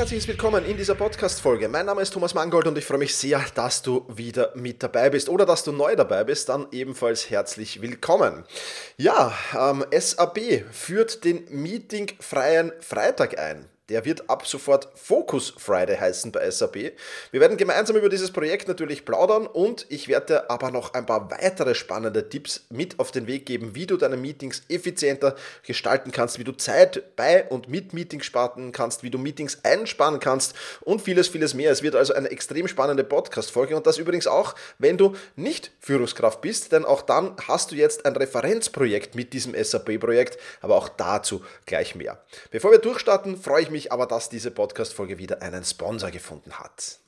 Herzliches Willkommen in dieser Podcast-Folge. Mein Name ist Thomas Mangold und ich freue mich sehr, dass du wieder mit dabei bist oder dass du neu dabei bist, dann ebenfalls herzlich willkommen. Ja, ähm, SAP führt den meetingfreien Freitag ein. Der wird ab sofort Focus Friday heißen bei SAP. Wir werden gemeinsam über dieses Projekt natürlich plaudern und ich werde aber noch ein paar weitere spannende Tipps mit auf den Weg geben, wie du deine Meetings effizienter gestalten kannst, wie du Zeit bei und mit Meetings sparen kannst, wie du Meetings einsparen kannst und vieles, vieles mehr. Es wird also eine extrem spannende Podcast-Folge und das übrigens auch, wenn du nicht Führungskraft bist, denn auch dann hast du jetzt ein Referenzprojekt mit diesem SAP-Projekt, aber auch dazu gleich mehr. Bevor wir durchstarten, freue ich mich mich aber, dass diese Podcast-Folge wieder einen Sponsor gefunden hat.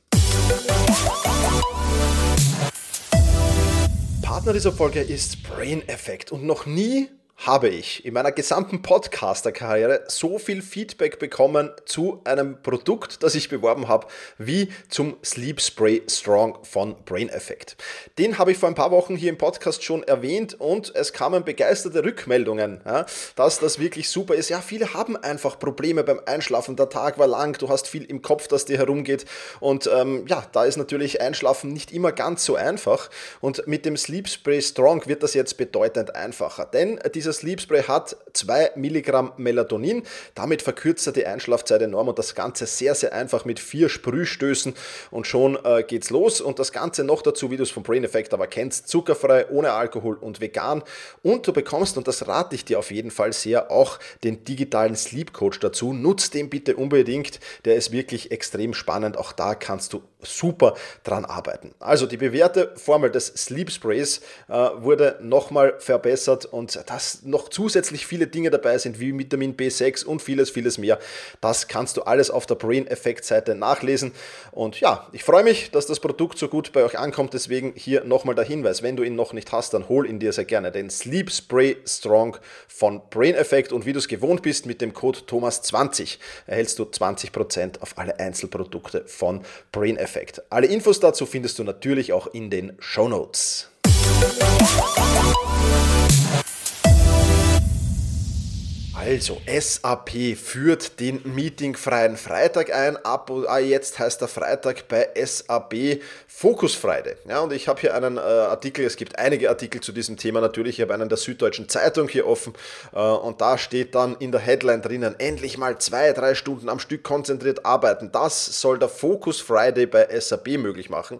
Partner dieser Folge ist Brain Effect und noch nie habe ich in meiner gesamten Podcaster-Karriere so viel Feedback bekommen zu einem Produkt, das ich beworben habe, wie zum Sleep Spray Strong von Brain Effect. Den habe ich vor ein paar Wochen hier im Podcast schon erwähnt und es kamen begeisterte Rückmeldungen, ja, dass das wirklich super ist. Ja, viele haben einfach Probleme beim Einschlafen. Der Tag war lang, du hast viel im Kopf, das dir herumgeht und ähm, ja, da ist natürlich Einschlafen nicht immer ganz so einfach und mit dem Sleep Spray Strong wird das jetzt bedeutend einfacher, denn dieser dieser Sleep Spray hat 2 Milligramm Melatonin. Damit verkürzt er die Einschlafzeit enorm und das Ganze sehr, sehr einfach mit vier Sprühstößen und schon äh, geht's los. Und das Ganze noch dazu, wie du es vom Brain Effect aber kennst, zuckerfrei, ohne Alkohol und vegan. Und du bekommst, und das rate ich dir auf jeden Fall sehr, auch den digitalen Sleep Coach dazu. Nutz den bitte unbedingt. Der ist wirklich extrem spannend. Auch da kannst du super dran arbeiten. Also die bewährte Formel des Sleep Sprays äh, wurde nochmal verbessert und das noch zusätzlich viele Dinge dabei sind, wie Vitamin B6 und vieles, vieles mehr. Das kannst du alles auf der Brain Effect Seite nachlesen. Und ja, ich freue mich, dass das Produkt so gut bei euch ankommt. Deswegen hier nochmal der Hinweis, wenn du ihn noch nicht hast, dann hol ihn dir sehr gerne. Den Sleep Spray Strong von Brain Effect. Und wie du es gewohnt bist, mit dem Code Thomas20 erhältst du 20% auf alle Einzelprodukte von Brain Effect. Alle Infos dazu findest du natürlich auch in den Show Notes. Also, SAP führt den meetingfreien Freitag ein. Ab ah, jetzt heißt der Freitag bei SAP Focus Friday. Ja, und ich habe hier einen äh, Artikel, es gibt einige Artikel zu diesem Thema natürlich. Ich habe einen der Süddeutschen Zeitung hier offen äh, und da steht dann in der Headline drinnen: endlich mal zwei, drei Stunden am Stück konzentriert arbeiten. Das soll der Focus Friday bei SAP möglich machen.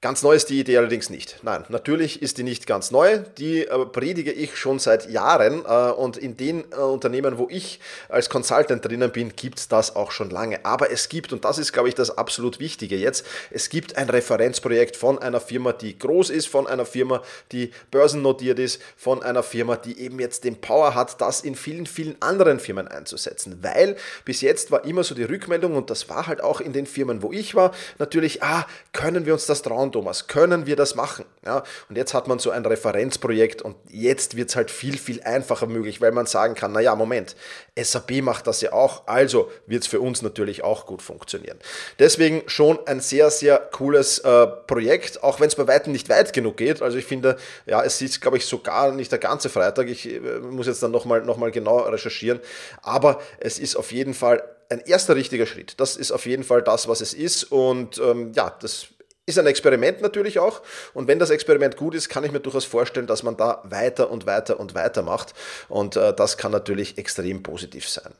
Ganz neu ist die Idee allerdings nicht. Nein, natürlich ist die nicht ganz neu. Die äh, predige ich schon seit Jahren äh, und in den äh, Unternehmen, wo ich als Consultant drinnen bin, gibt es das auch schon lange. Aber es gibt, und das ist, glaube ich, das absolut Wichtige jetzt, es gibt ein Referenzprojekt von einer Firma, die groß ist, von einer Firma, die börsennotiert ist, von einer Firma, die eben jetzt den Power hat, das in vielen, vielen anderen Firmen einzusetzen. Weil bis jetzt war immer so die Rückmeldung, und das war halt auch in den Firmen, wo ich war, natürlich, ah, können wir uns das trauen? Schauen, Thomas, können wir das machen? Ja, und jetzt hat man so ein Referenzprojekt und jetzt wird es halt viel, viel einfacher möglich, weil man sagen kann, naja, Moment, SAP macht das ja auch, also wird es für uns natürlich auch gut funktionieren. Deswegen schon ein sehr, sehr cooles äh, Projekt, auch wenn es bei weitem nicht weit genug geht. Also ich finde, ja, es ist, glaube ich, sogar nicht der ganze Freitag. Ich äh, muss jetzt dann nochmal noch mal genau recherchieren. Aber es ist auf jeden Fall ein erster richtiger Schritt. Das ist auf jeden Fall das, was es ist. Und ähm, ja, das ist ein Experiment natürlich auch. Und wenn das Experiment gut ist, kann ich mir durchaus vorstellen, dass man da weiter und weiter und weiter macht. Und äh, das kann natürlich extrem positiv sein.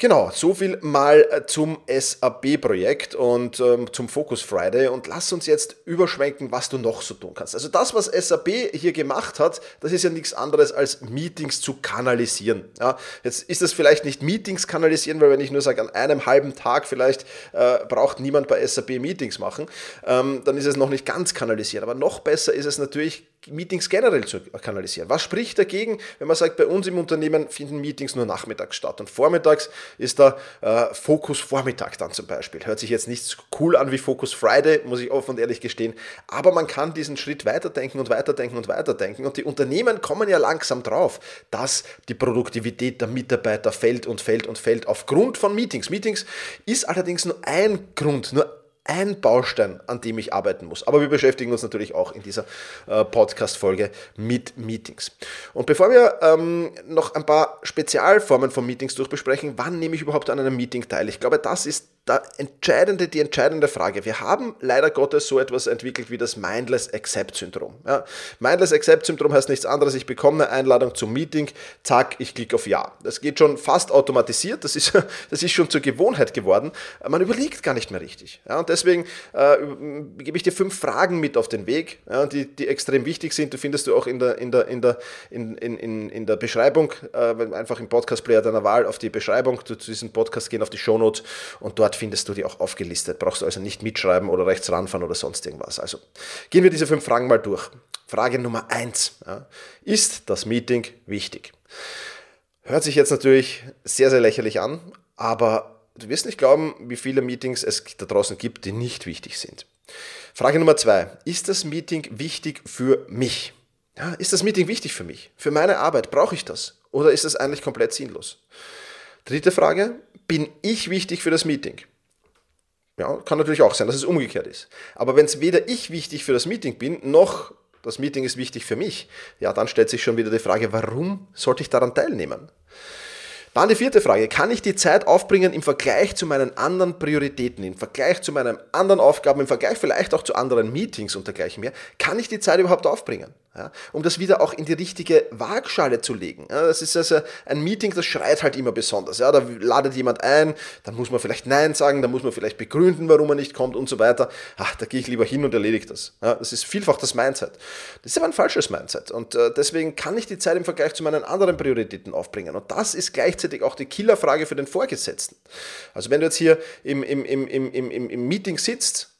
Genau, so viel mal äh, zum SAP-Projekt und ähm, zum Focus Friday und lass uns jetzt überschwenken, was du noch so tun kannst. Also das, was SAP hier gemacht hat, das ist ja nichts anderes als Meetings zu kanalisieren. Ja, jetzt ist das vielleicht nicht Meetings kanalisieren, weil wenn ich nur sage, an einem halben Tag vielleicht äh, braucht niemand bei SAP Meetings machen, ähm, dann ist es noch nicht ganz kanalisieren. Aber noch besser ist es natürlich Meetings generell zu kanalisieren. Was spricht dagegen, wenn man sagt, bei uns im Unternehmen finden Meetings nur nachmittags statt und vormittags ist da äh, Focus Vormittag dann zum Beispiel. Hört sich jetzt nicht so cool an wie Focus Friday, muss ich offen und ehrlich gestehen, aber man kann diesen Schritt weiterdenken und weiterdenken und weiterdenken und die Unternehmen kommen ja langsam drauf, dass die Produktivität der Mitarbeiter fällt und fällt und fällt aufgrund von Meetings. Meetings ist allerdings nur ein Grund, nur ein Baustein, an dem ich arbeiten muss. Aber wir beschäftigen uns natürlich auch in dieser äh, Podcast-Folge mit Meetings. Und bevor wir ähm, noch ein paar Spezialformen von Meetings durchbesprechen, wann nehme ich überhaupt an einem Meeting teil? Ich glaube, das ist der entscheidende, die entscheidende Frage. Wir haben leider Gottes so etwas entwickelt wie das Mindless Accept Syndrom. Ja, Mindless Accept Syndrom heißt nichts anderes. Ich bekomme eine Einladung zum Meeting, zack, ich klicke auf Ja. Das geht schon fast automatisiert. Das ist, das ist schon zur Gewohnheit geworden. Man überlegt gar nicht mehr richtig. Ja, und deswegen äh, gebe ich dir fünf Fragen mit auf den Weg, ja, die, die extrem wichtig sind. Du findest du auch in der, in der, in der, in, in, in der Beschreibung, äh, einfach im Podcast-Player deiner Wahl auf die Beschreibung zu diesem Podcast gehen, auf die Shownotes und dort findest du die auch aufgelistet. Brauchst du also nicht mitschreiben oder rechts ranfahren oder sonst irgendwas. Also gehen wir diese fünf Fragen mal durch. Frage Nummer eins. Ja, ist das Meeting wichtig? Hört sich jetzt natürlich sehr, sehr lächerlich an, aber du wirst nicht glauben, wie viele Meetings es da draußen gibt, die nicht wichtig sind. Frage Nummer zwei. Ist das Meeting wichtig für mich? Ja, ist das Meeting wichtig für mich? Für meine Arbeit? Brauche ich das? Oder ist das eigentlich komplett sinnlos? Dritte Frage. Bin ich wichtig für das Meeting? Ja, kann natürlich auch sein, dass es umgekehrt ist. Aber wenn es weder ich wichtig für das Meeting bin, noch das Meeting ist wichtig für mich, ja, dann stellt sich schon wieder die Frage, warum sollte ich daran teilnehmen? Dann die vierte Frage. Kann ich die Zeit aufbringen im Vergleich zu meinen anderen Prioritäten, im Vergleich zu meinen anderen Aufgaben, im Vergleich vielleicht auch zu anderen Meetings und dergleichen mehr? Kann ich die Zeit überhaupt aufbringen? Ja, um das wieder auch in die richtige Waagschale zu legen. Ja, das ist also ein Meeting, das schreit halt immer besonders. Ja, da ladet jemand ein, dann muss man vielleicht Nein sagen, dann muss man vielleicht begründen, warum er nicht kommt und so weiter. Ach, da gehe ich lieber hin und erledige das. Das ist vielfach das Mindset. Das ist aber ein falsches Mindset. Und äh, deswegen kann ich die Zeit im Vergleich zu meinen anderen Prioritäten aufbringen. Und das ist gleichzeitig auch die Killerfrage für den Vorgesetzten. Also wenn du jetzt hier im, im, im, im, im, im Meeting sitzt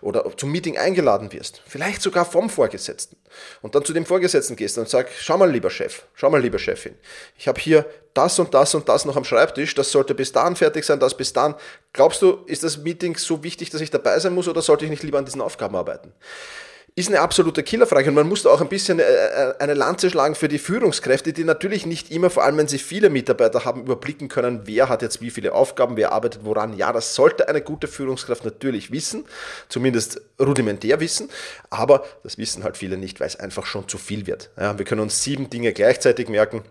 oder zum Meeting eingeladen wirst, vielleicht sogar vom Vorgesetzten, und dann zu dem Vorgesetzten gehst und sagst, schau mal lieber Chef, schau mal lieber Chefin, ich habe hier das und das und das noch am Schreibtisch, das sollte bis dahin fertig sein, das bis dahin. Glaubst du, ist das Meeting so wichtig, dass ich dabei sein muss oder sollte ich nicht lieber an diesen Aufgaben arbeiten? Ist eine absolute Killerfrage und man muss da auch ein bisschen äh, äh, eine Lanze schlagen für die Führungskräfte, die natürlich nicht immer, vor allem wenn sie viele Mitarbeiter haben, überblicken können, wer hat jetzt wie viele Aufgaben, wer arbeitet woran. Ja, das sollte eine gute Führungskraft natürlich wissen, zumindest rudimentär wissen, aber das wissen halt viele nicht, weil es einfach schon zu viel wird. Ja, wir können uns sieben Dinge gleichzeitig merken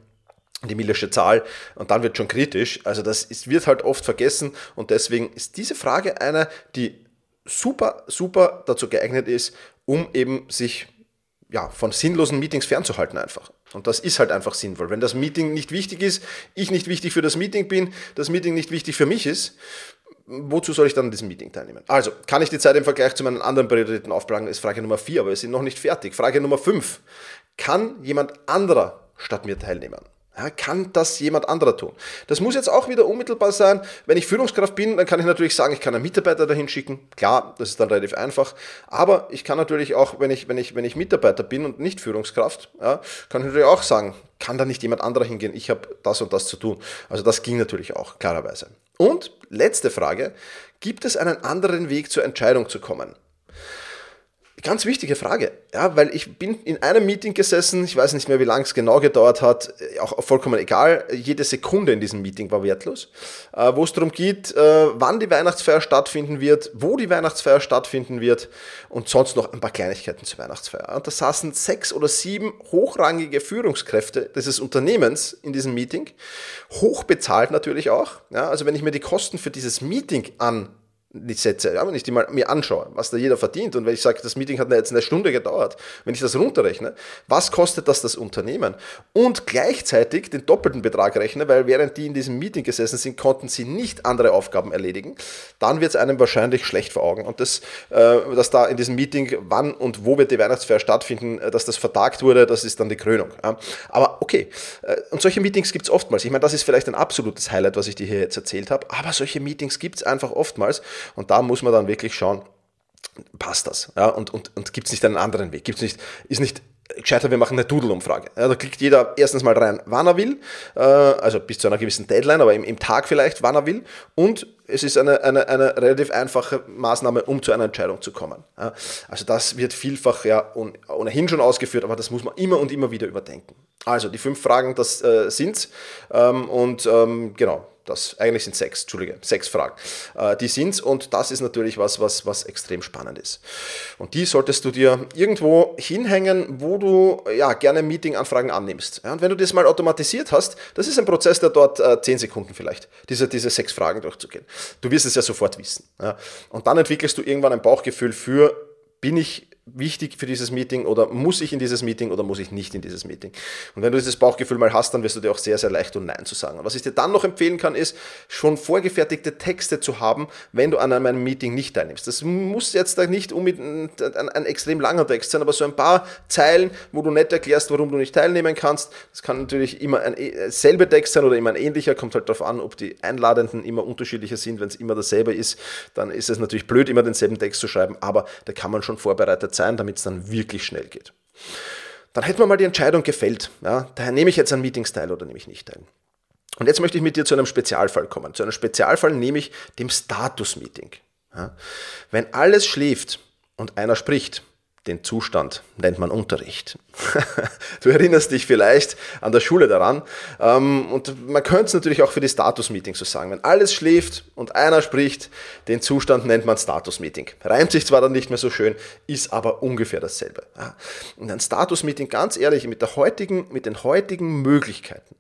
die millische Zahl und dann wird schon kritisch. Also das ist, wird halt oft vergessen und deswegen ist diese Frage eine, die super, super dazu geeignet ist, um eben sich ja, von sinnlosen Meetings fernzuhalten einfach. Und das ist halt einfach sinnvoll. Wenn das Meeting nicht wichtig ist, ich nicht wichtig für das Meeting bin, das Meeting nicht wichtig für mich ist, wozu soll ich dann an diesem Meeting teilnehmen? Also, kann ich die Zeit im Vergleich zu meinen anderen Prioritäten aufplanen, ist Frage Nummer 4, aber wir sind noch nicht fertig. Frage Nummer 5. Kann jemand anderer statt mir teilnehmen? Ja, kann das jemand anderer tun? Das muss jetzt auch wieder unmittelbar sein. Wenn ich Führungskraft bin, dann kann ich natürlich sagen, ich kann einen Mitarbeiter dahin schicken. Klar, das ist dann relativ einfach. Aber ich kann natürlich auch, wenn ich, wenn ich, wenn ich Mitarbeiter bin und nicht Führungskraft, ja, kann ich natürlich auch sagen, kann da nicht jemand anderer hingehen? Ich habe das und das zu tun. Also das ging natürlich auch, klarerweise. Und letzte Frage, gibt es einen anderen Weg zur Entscheidung zu kommen? Ganz wichtige Frage, ja, weil ich bin in einem Meeting gesessen, ich weiß nicht mehr, wie lange es genau gedauert hat, auch vollkommen egal, jede Sekunde in diesem Meeting war wertlos, äh, wo es darum geht, äh, wann die Weihnachtsfeier stattfinden wird, wo die Weihnachtsfeier stattfinden wird und sonst noch ein paar Kleinigkeiten zur Weihnachtsfeier. Und da saßen sechs oder sieben hochrangige Führungskräfte dieses Unternehmens in diesem Meeting, hochbezahlt natürlich auch. Ja, also wenn ich mir die Kosten für dieses Meeting an ja, wenn ich die mal mir anschaue, was da jeder verdient und wenn ich sage, das Meeting hat jetzt eine Stunde gedauert, wenn ich das runterrechne, was kostet das das Unternehmen? Und gleichzeitig den doppelten Betrag rechne, weil während die in diesem Meeting gesessen sind, konnten sie nicht andere Aufgaben erledigen, dann wird es einem wahrscheinlich schlecht vor Augen. Und das, äh, dass da in diesem Meeting, wann und wo wird die Weihnachtsfeier stattfinden, äh, dass das vertagt wurde, das ist dann die Krönung. Aber okay, äh, und solche Meetings gibt es oftmals. Ich meine, das ist vielleicht ein absolutes Highlight, was ich dir hier jetzt erzählt habe, aber solche Meetings gibt es einfach oftmals. Und da muss man dann wirklich schauen, passt das? Ja, und und, und gibt es nicht einen anderen Weg? Gibt's nicht, ist nicht gescheiter, wir machen eine Doodle-Umfrage. Ja, da klickt jeder erstens mal rein, wann er will, äh, also bis zu einer gewissen Deadline, aber im, im Tag vielleicht, wann er will. Und es ist eine, eine, eine relativ einfache Maßnahme, um zu einer Entscheidung zu kommen. Ja, also das wird vielfach ja ohnehin schon ausgeführt, aber das muss man immer und immer wieder überdenken. Also die fünf Fragen, das äh, sind's. Ähm, und ähm, genau, das, eigentlich sind sechs, Entschuldige, sechs Fragen. Äh, die sind's und das ist natürlich was, was, was extrem spannend ist. Und die solltest du dir irgendwo hinhängen, wo du ja gerne Meeting-Anfragen annimmst. Ja, und wenn du das mal automatisiert hast, das ist ein Prozess, der dort äh, zehn Sekunden vielleicht, diese, diese sechs Fragen durchzugehen. Du wirst es ja sofort wissen. Ja. Und dann entwickelst du irgendwann ein Bauchgefühl für, bin ich wichtig für dieses Meeting oder muss ich in dieses Meeting oder muss ich nicht in dieses Meeting? Und wenn du dieses Bauchgefühl mal hast, dann wirst du dir auch sehr, sehr leicht und Nein zu sagen. Und was ich dir dann noch empfehlen kann, ist, schon vorgefertigte Texte zu haben, wenn du an einem Meeting nicht teilnimmst. Das muss jetzt nicht unbedingt ein, ein extrem langer Text sein, aber so ein paar Zeilen, wo du nicht erklärst, warum du nicht teilnehmen kannst. Das kann natürlich immer ein äh, selbe Text sein oder immer ein ähnlicher, kommt halt darauf an, ob die Einladenden immer unterschiedlicher sind. Wenn es immer dasselbe ist, dann ist es natürlich blöd, immer denselben Text zu schreiben, aber da kann man schon vorbereitet sein, damit es dann wirklich schnell geht. Dann hätten wir mal die Entscheidung gefällt. Ja, daher nehme ich jetzt an Meetings teil oder nehme ich nicht teil. Und jetzt möchte ich mit dir zu einem Spezialfall kommen. Zu einem Spezialfall nehme ich dem Status-Meeting. Ja, wenn alles schläft und einer spricht, den Zustand nennt man Unterricht. du erinnerst dich vielleicht an der Schule daran. Ähm, und man könnte es natürlich auch für die Status-Meetings so sagen. Wenn alles schläft und einer spricht, den Zustand nennt man Status-Meeting. Reimt sich zwar dann nicht mehr so schön, ist aber ungefähr dasselbe. Und ein Status-Meeting, ganz ehrlich, mit, der heutigen, mit den heutigen Möglichkeiten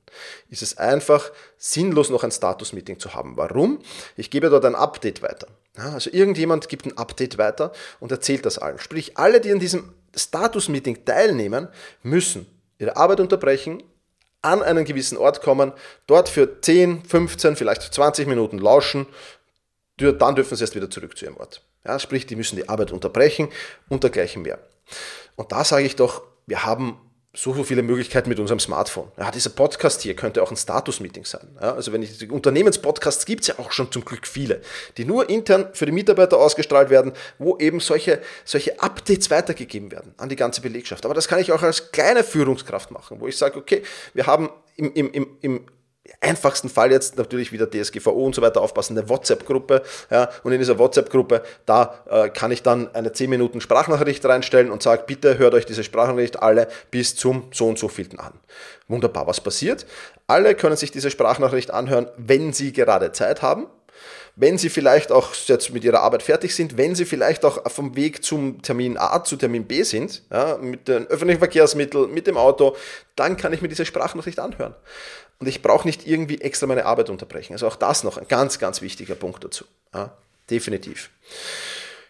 ist es einfach sinnlos, noch ein Status-Meeting zu haben. Warum? Ich gebe dort ein Update weiter. Also irgendjemand gibt ein Update weiter und erzählt das allen. Sprich, alle, die an diesem Status-Meeting teilnehmen, müssen ihre Arbeit unterbrechen, an einen gewissen Ort kommen, dort für 10, 15, vielleicht 20 Minuten lauschen, dann dürfen sie erst wieder zurück zu ihrem Ort. Ja, sprich, die müssen die Arbeit unterbrechen und dergleichen mehr. Und da sage ich doch, wir haben so, so viele Möglichkeiten mit unserem Smartphone. Ja, dieser Podcast hier könnte auch ein Status-Meeting sein. Ja, also wenn ich Unternehmenspodcasts gibt es ja auch schon zum Glück viele, die nur intern für die Mitarbeiter ausgestrahlt werden, wo eben solche, solche Updates weitergegeben werden an die ganze Belegschaft. Aber das kann ich auch als kleine Führungskraft machen, wo ich sage, okay, wir haben im, im, im, im einfachsten Fall jetzt natürlich wieder DSGVO und so weiter aufpassen, eine WhatsApp-Gruppe. Ja, und in dieser WhatsApp-Gruppe, da äh, kann ich dann eine 10 Minuten Sprachnachricht reinstellen und sage, bitte hört euch diese Sprachnachricht alle bis zum so und so vielten an. Wunderbar, was passiert? Alle können sich diese Sprachnachricht anhören, wenn sie gerade Zeit haben wenn Sie vielleicht auch jetzt mit Ihrer Arbeit fertig sind, wenn Sie vielleicht auch vom Weg zum Termin A zu Termin B sind, ja, mit den öffentlichen Verkehrsmitteln, mit dem Auto, dann kann ich mir diese Sprachnachricht anhören. Und ich brauche nicht irgendwie extra meine Arbeit unterbrechen. Also auch das noch ein ganz, ganz wichtiger Punkt dazu. Ja, definitiv.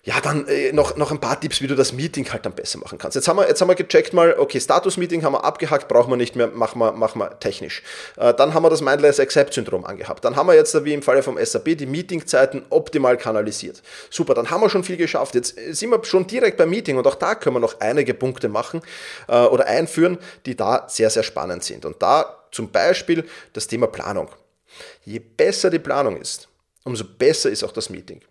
Ja, dann äh, noch, noch ein paar Tipps, wie du das Meeting halt dann besser machen kannst. Jetzt haben wir, jetzt haben wir gecheckt mal, okay, Status-Meeting haben wir abgehackt, brauchen wir nicht mehr, machen wir, machen wir technisch. Äh, dann haben wir das Mindless Accept-Syndrom angehabt. Dann haben wir jetzt, wie im Falle vom SAP, die Meetingzeiten optimal kanalisiert. Super, dann haben wir schon viel geschafft. Jetzt sind wir schon direkt beim Meeting und auch da können wir noch einige Punkte machen äh, oder einführen, die da sehr, sehr spannend sind. Und da zum Beispiel das Thema Planung. Je besser die Planung ist, umso besser ist auch das Meeting.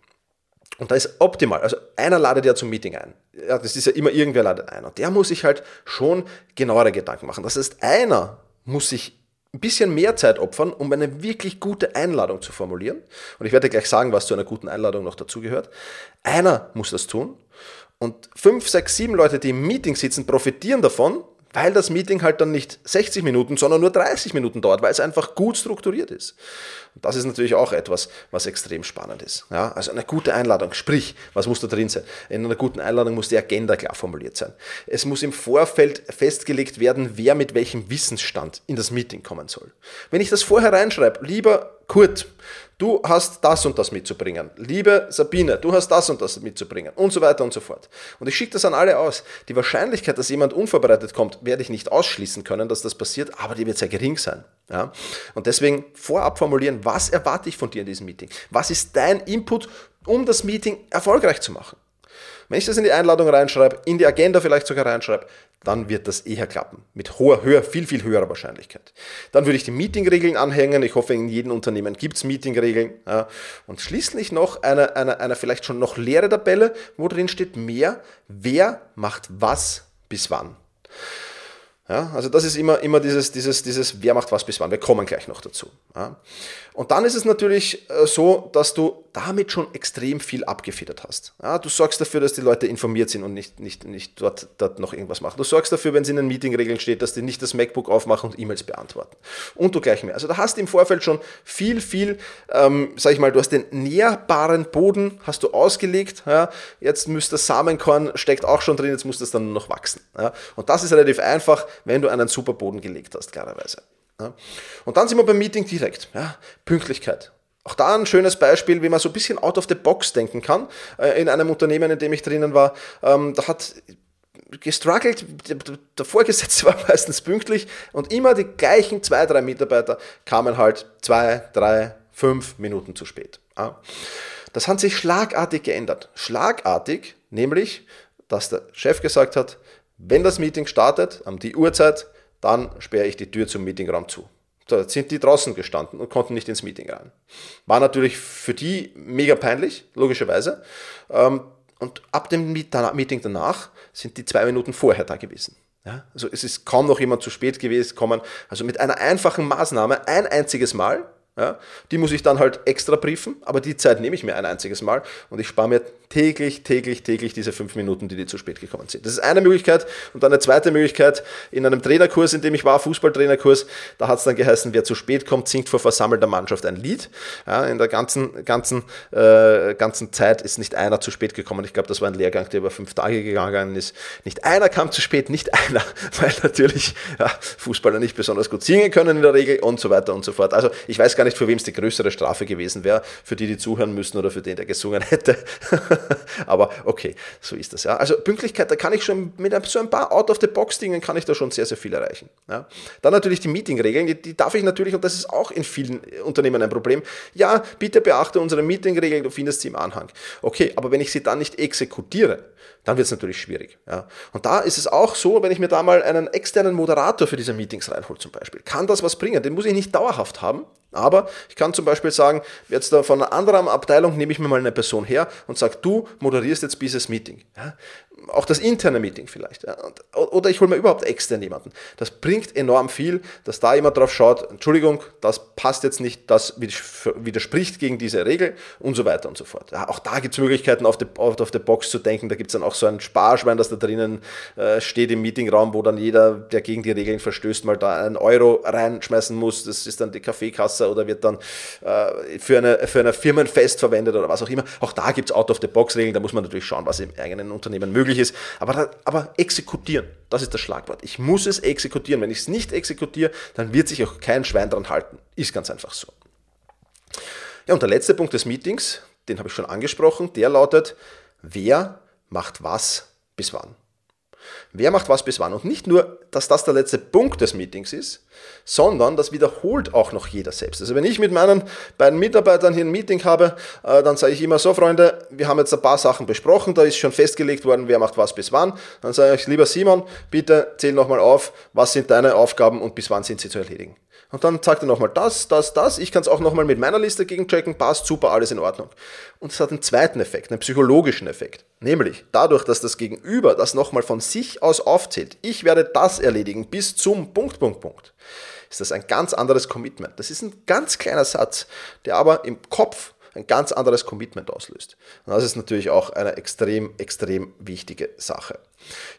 Und da ist optimal. Also einer ladet ja zum Meeting ein. Ja, das ist ja immer irgendwer ladet ein. Und der muss sich halt schon genauere Gedanken machen. Das heißt, einer muss sich ein bisschen mehr Zeit opfern, um eine wirklich gute Einladung zu formulieren. Und ich werde gleich sagen, was zu einer guten Einladung noch dazugehört. Einer muss das tun. Und fünf, sechs, sieben Leute, die im Meeting sitzen, profitieren davon, weil das Meeting halt dann nicht 60 Minuten, sondern nur 30 Minuten dauert, weil es einfach gut strukturiert ist. Und das ist natürlich auch etwas, was extrem spannend ist. Ja, also eine gute Einladung, sprich, was muss da drin sein? In einer guten Einladung muss die Agenda klar formuliert sein. Es muss im Vorfeld festgelegt werden, wer mit welchem Wissensstand in das Meeting kommen soll. Wenn ich das vorher reinschreibe, lieber Kurt, du hast das und das mitzubringen. Liebe Sabine, du hast das und das mitzubringen und so weiter und so fort. Und ich schicke das an alle aus. Die Wahrscheinlichkeit, dass jemand unvorbereitet kommt, werde ich nicht ausschließen können, dass das passiert, aber die wird sehr gering sein. Ja? Und deswegen vorab formulieren, was erwarte ich von dir in diesem Meeting? Was ist dein Input, um das Meeting erfolgreich zu machen? Wenn ich das in die Einladung reinschreibe, in die Agenda vielleicht sogar reinschreibe, dann wird das eher klappen. Mit hoher, höher, viel, viel höherer Wahrscheinlichkeit. Dann würde ich die Meetingregeln anhängen. Ich hoffe, in jedem Unternehmen gibt es Meetingregeln. Ja. Und schließlich noch eine, eine, eine vielleicht schon noch leere Tabelle, wo drin steht mehr, wer macht was bis wann. Ja, also das ist immer, immer dieses, dieses, dieses, wer macht was bis wann. Wir kommen gleich noch dazu. Ja. Und dann ist es natürlich äh, so, dass du damit schon extrem viel abgefedert hast. Ja, du sorgst dafür, dass die Leute informiert sind und nicht, nicht, nicht dort, dort noch irgendwas machen. Du sorgst dafür, wenn es in den Meetingregeln steht, dass die nicht das MacBook aufmachen und E-Mails beantworten. Und du gleich mehr. Also da hast du im Vorfeld schon viel, viel, ähm, sag ich mal, du hast den nährbaren Boden, hast du ausgelegt. Ja. Jetzt müsste das Samenkorn, steckt auch schon drin, jetzt muss das dann nur noch wachsen. Ja. Und das ist relativ einfach, wenn du einen super Boden gelegt hast, klarerweise. Und dann sind wir beim Meeting direkt. Ja. Pünktlichkeit. Auch da ein schönes Beispiel, wie man so ein bisschen out of the box denken kann. Äh, in einem Unternehmen, in dem ich drinnen war, ähm, da hat gestruggelt, der Vorgesetzte war meistens pünktlich und immer die gleichen zwei, drei Mitarbeiter kamen halt zwei, drei, fünf Minuten zu spät. Das hat sich schlagartig geändert. Schlagartig, nämlich, dass der Chef gesagt hat, wenn das Meeting startet, um die Uhrzeit, dann sperre ich die Tür zum Meetingraum zu. Da sind die draußen gestanden und konnten nicht ins Meeting rein. War natürlich für die mega peinlich, logischerweise. Ähm, und ab dem Meeting danach sind die zwei Minuten vorher da gewesen. Ja, also es ist kaum noch jemand zu spät gewesen kommen. Also mit einer einfachen Maßnahme ein einziges Mal ja, die muss ich dann halt extra briefen, aber die Zeit nehme ich mir ein einziges Mal und ich spare mir täglich, täglich, täglich diese fünf Minuten, die die zu spät gekommen sind. Das ist eine Möglichkeit. Und dann eine zweite Möglichkeit, in einem Trainerkurs, in dem ich war, Fußballtrainerkurs, da hat es dann geheißen, wer zu spät kommt, singt vor versammelter Mannschaft ein Lied. Ja, in der ganzen, ganzen, äh, ganzen Zeit ist nicht einer zu spät gekommen. Ich glaube, das war ein Lehrgang, der über fünf Tage gegangen ist. Nicht einer kam zu spät, nicht einer, weil natürlich ja, Fußballer nicht besonders gut singen können in der Regel und so weiter und so fort. Also ich weiß gar gar nicht, für wem es die größere Strafe gewesen wäre, für die, die zuhören müssen oder für den, der gesungen hätte. Aber okay, so ist das. Ja. Also Pünktlichkeit, da kann ich schon mit so ein paar Out-of-the-Box-Dingen kann ich da schon sehr, sehr viel erreichen. Ja. Dann natürlich die Meeting-Regeln, die, die darf ich natürlich, und das ist auch in vielen Unternehmen ein Problem, ja, bitte beachte unsere Meeting-Regeln, du findest sie im Anhang. Okay, aber wenn ich sie dann nicht exekutiere, dann wird es natürlich schwierig. Ja. Und da ist es auch so, wenn ich mir da mal einen externen Moderator für diese Meetings reinhole zum Beispiel, kann das was bringen. Den muss ich nicht dauerhaft haben, aber ich kann zum Beispiel sagen, jetzt von einer anderen Abteilung nehme ich mir mal eine Person her und sage, du moderierst jetzt dieses Meeting. Ja? Auch das interne Meeting vielleicht. Oder ich hole mir überhaupt extern jemanden. Das bringt enorm viel, dass da jemand drauf schaut, Entschuldigung, das passt jetzt nicht, das widerspricht gegen diese Regel und so weiter und so fort. Auch da gibt es Möglichkeiten, auf die, auf, Box zu denken. Da gibt es dann auch so ein Sparschwein, das da drinnen äh, steht im Meetingraum, wo dann jeder, der gegen die Regeln verstößt, mal da einen Euro reinschmeißen muss. Das ist dann die Kaffeekasse oder wird dann äh, für, eine, für eine Firmenfest verwendet oder was auch immer. Auch da gibt es Out-of-the-Box-Regeln, da muss man natürlich schauen, was im eigenen Unternehmen möglich ist. Aber, aber exekutieren, das ist das Schlagwort. Ich muss es exekutieren. Wenn ich es nicht exekutiere, dann wird sich auch kein Schwein daran halten. Ist ganz einfach so. Ja, und der letzte Punkt des Meetings, den habe ich schon angesprochen, der lautet, wer macht was bis wann? Wer macht was bis wann? Und nicht nur, dass das der letzte Punkt des Meetings ist, sondern das wiederholt auch noch jeder selbst. Also wenn ich mit meinen beiden Mitarbeitern hier ein Meeting habe, äh, dann sage ich immer so, Freunde, wir haben jetzt ein paar Sachen besprochen, da ist schon festgelegt worden, wer macht was bis wann. Dann sage ich, lieber Simon, bitte zähl nochmal auf, was sind deine Aufgaben und bis wann sind sie zu erledigen. Und dann sagt er nochmal das, das, das. Ich kann es auch nochmal mit meiner Liste gegenchecken. Passt, super, alles in Ordnung. Und es hat einen zweiten Effekt, einen psychologischen Effekt. Nämlich dadurch, dass das Gegenüber das nochmal von sich aus aufzählt. Ich werde das erledigen bis zum Punkt, Punkt, Punkt. Ist das ein ganz anderes Commitment. Das ist ein ganz kleiner Satz, der aber im Kopf ein ganz anderes Commitment auslöst. Und das ist natürlich auch eine extrem, extrem wichtige Sache.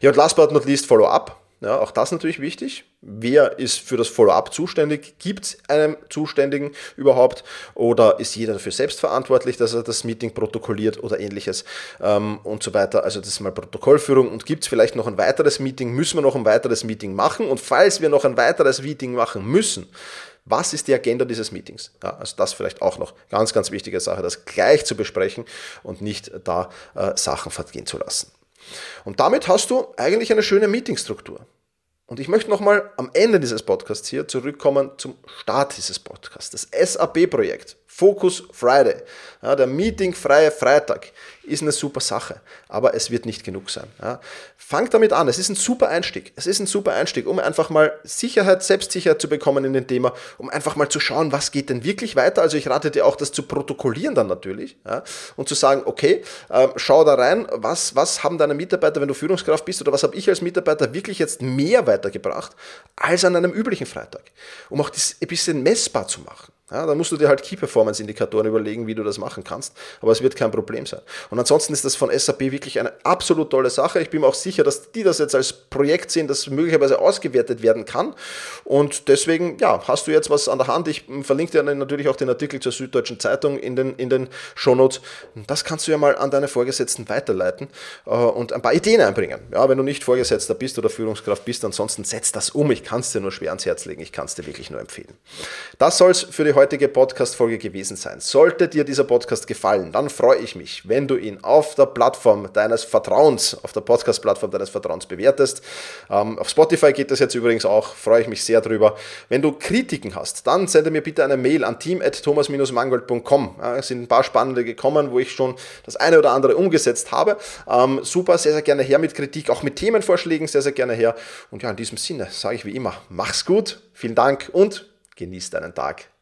Ja, und last but not least Follow-up. Ja, auch das natürlich wichtig. Wer ist für das Follow-up zuständig? Gibt es einen Zuständigen überhaupt? Oder ist jeder dafür selbst verantwortlich, dass er das Meeting protokolliert oder ähnliches ähm, und so weiter? Also das ist mal Protokollführung. Und gibt es vielleicht noch ein weiteres Meeting? Müssen wir noch ein weiteres Meeting machen? Und falls wir noch ein weiteres Meeting machen müssen, was ist die Agenda dieses Meetings? Ja, also das vielleicht auch noch ganz, ganz wichtige Sache, das gleich zu besprechen und nicht da äh, Sachen vergehen zu lassen. Und damit hast du eigentlich eine schöne Meetingstruktur. Und ich möchte nochmal am Ende dieses Podcasts hier zurückkommen zum Start dieses Podcasts. Das SAP-Projekt, Focus Friday, ja, der Meeting-freie Freitag, ist eine super Sache, aber es wird nicht genug sein. Ja. Fangt damit an, es ist ein super Einstieg. Es ist ein super Einstieg, um einfach mal Sicherheit, Selbstsicherheit zu bekommen in dem Thema, um einfach mal zu schauen, was geht denn wirklich weiter. Also ich rate dir auch, das zu protokollieren dann natürlich ja, und zu sagen, okay, äh, schau da rein, was, was haben deine Mitarbeiter, wenn du Führungskraft bist, oder was habe ich als Mitarbeiter wirklich jetzt mehr weitergebracht als an einem üblichen Freitag, um auch das ein bisschen messbar zu machen. Ja, da musst du dir halt Key-Performance-Indikatoren überlegen, wie du das machen kannst, aber es wird kein Problem sein. Und ansonsten ist das von SAP wirklich eine absolut tolle Sache. Ich bin mir auch sicher, dass die das jetzt als Projekt sehen, das möglicherweise ausgewertet werden kann. Und deswegen, ja, hast du jetzt was an der Hand. Ich verlinke dir natürlich auch den Artikel zur Süddeutschen Zeitung in den, in den Shownotes. Das kannst du ja mal an deine Vorgesetzten weiterleiten äh, und ein paar Ideen einbringen. Ja, wenn du nicht Vorgesetzter bist oder Führungskraft bist, ansonsten setz das um. Ich kann es dir nur schwer ans Herz legen. Ich kann es dir wirklich nur empfehlen. Das soll es für die heutige Podcast-Folge gewesen sein. Sollte dir dieser Podcast gefallen, dann freue ich mich, wenn du ihn auf der Plattform deines Vertrauens, auf der Podcast-Plattform deines Vertrauens bewertest. Ähm, auf Spotify geht das jetzt übrigens auch, freue ich mich sehr drüber. Wenn du Kritiken hast, dann sende mir bitte eine Mail an team.thomas-mangold.com. Es sind ein paar spannende gekommen, wo ich schon das eine oder andere umgesetzt habe. Ähm, super, sehr, sehr gerne her mit Kritik, auch mit Themenvorschlägen, sehr, sehr gerne her. Und ja, in diesem Sinne sage ich wie immer, mach's gut, vielen Dank und genieß deinen Tag.